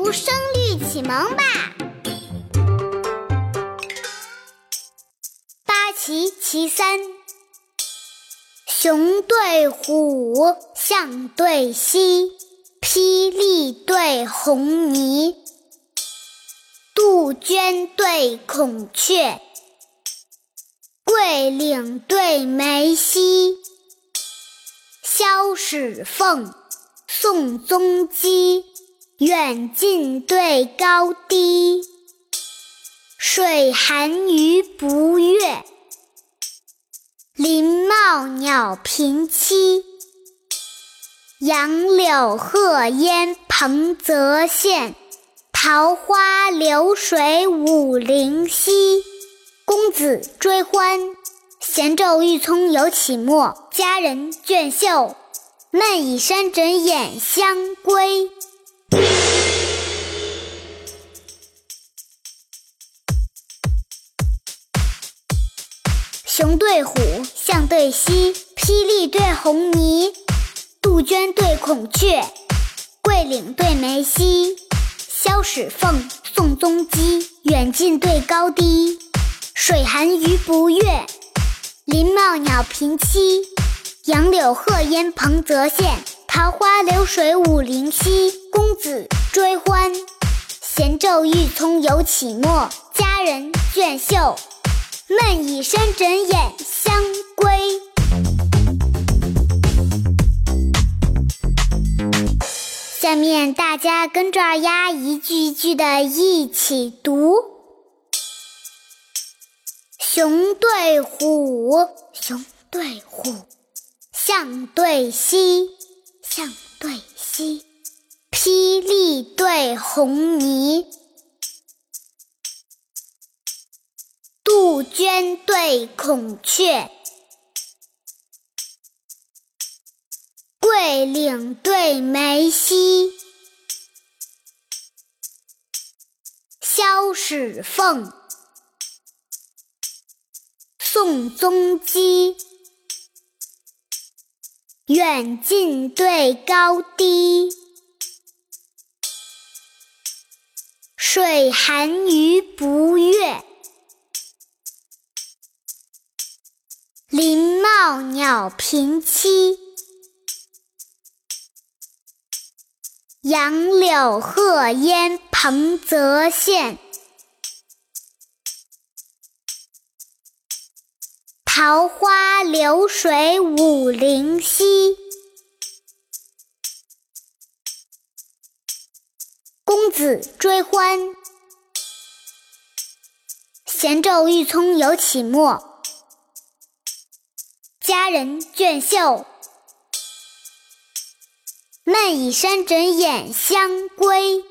读声律启蒙吧。八奇其三：熊对虎，象对犀，霹雳对红霓，杜鹃对孔雀，桂岭对梅溪，萧史凤，宋宗基，远近对高低，水寒鱼不跃，林茂鸟平栖，杨柳鹤烟彭泽县，桃花流水舞灵溪。公子追欢，闲骤欲聪犹起墨，佳人倦袖。闷以山枕掩香归。熊对虎，象对犀，霹雳对红霓，杜鹃对孔雀，桂岭对梅溪，萧史凤，宋宗基，远近对高低，水寒鱼不跃，林茂鸟频栖，杨柳鹤烟彭泽县，桃花流水舞灵溪。公子追欢，闲骤欲从犹启末，佳人倦袖。闷以深枕掩香归。下面大家跟着二丫一句一句的一起读：熊对虎，熊对虎；象对犀，象对犀；霹雳对红霓。杜鹃对孔雀，桂岭对梅溪，萧史凤，宋宗基，远近对高低，水寒鱼不跃。林茂鸟频栖，杨柳鹤烟彭泽县，桃花流水舞灵溪。公子追欢，闲昼欲聪犹启末。佳人倦袖，闷以山枕掩香归。